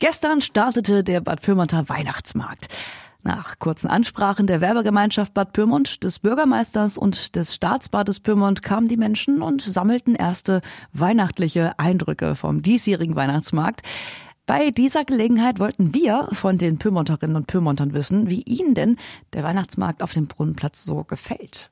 Gestern startete der Bad Pyrmonter Weihnachtsmarkt. Nach kurzen Ansprachen der Werbegemeinschaft Bad Pyrmont, des Bürgermeisters und des Staatsbades Pyrmont kamen die Menschen und sammelten erste weihnachtliche Eindrücke vom diesjährigen Weihnachtsmarkt. Bei dieser Gelegenheit wollten wir von den Pyrmonterinnen und Pyrmontern wissen, wie ihnen denn der Weihnachtsmarkt auf dem Brunnenplatz so gefällt.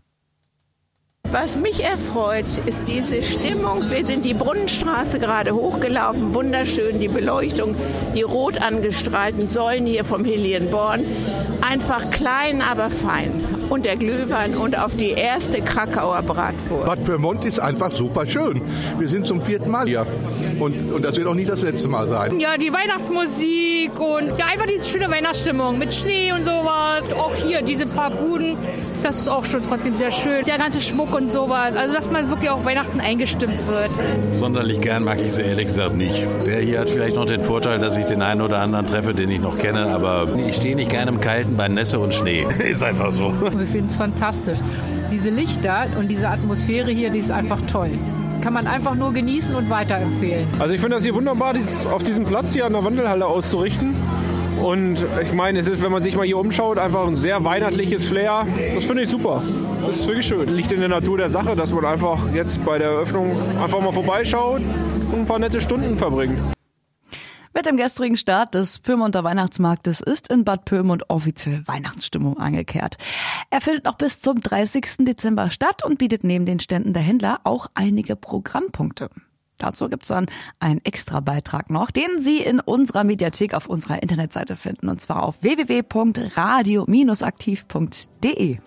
Was mich erfreut, ist diese Stimmung. Wir sind die Brunnenstraße gerade hochgelaufen. Wunderschön, die Beleuchtung, die rot angestrahlten Säulen hier vom Helienborn. Einfach klein, aber fein. Und der Glühwein und auf die erste Krakauer Bratwurst. Bad Pyrmont ist einfach super schön. Wir sind zum vierten Mal hier. Und, und das wird auch nicht das letzte Mal sein. Ja, die Weihnachtsmusik und ja, einfach die schöne Weihnachtsstimmung mit Schnee und sowas. Auch hier diese paar Buden. Das ist auch schon trotzdem sehr schön. Der ganze Schmuck und sowas. Also, dass man wirklich auf Weihnachten eingestimmt wird. Sonderlich gern mag ich sie ehrlich gesagt nicht. Der hier hat vielleicht noch den Vorteil, dass ich den einen oder anderen treffe, den ich noch kenne, aber ich stehe nicht gerne im Kalten bei Nässe und Schnee. ist einfach so. Wir finden es fantastisch. Diese Lichter und diese Atmosphäre hier, die ist einfach toll kann man einfach nur genießen und weiterempfehlen. Also ich finde das hier wunderbar, dieses, auf diesem Platz hier an der Wandelhalle auszurichten. Und ich meine, es ist, wenn man sich mal hier umschaut, einfach ein sehr weihnachtliches Flair. Das finde ich super. Das ist wirklich schön. Liegt in der Natur der Sache, dass man einfach jetzt bei der Eröffnung einfach mal vorbeischaut und ein paar nette Stunden verbringt. Mit dem gestrigen Start des Pyrmonter Weihnachtsmarktes ist in Bad Pyrmont offiziell Weihnachtsstimmung angekehrt. Er findet noch bis zum 30. Dezember statt und bietet neben den Ständen der Händler auch einige Programmpunkte. Dazu gibt's dann einen extra Beitrag noch, den Sie in unserer Mediathek auf unserer Internetseite finden, und zwar auf www.radio-aktiv.de.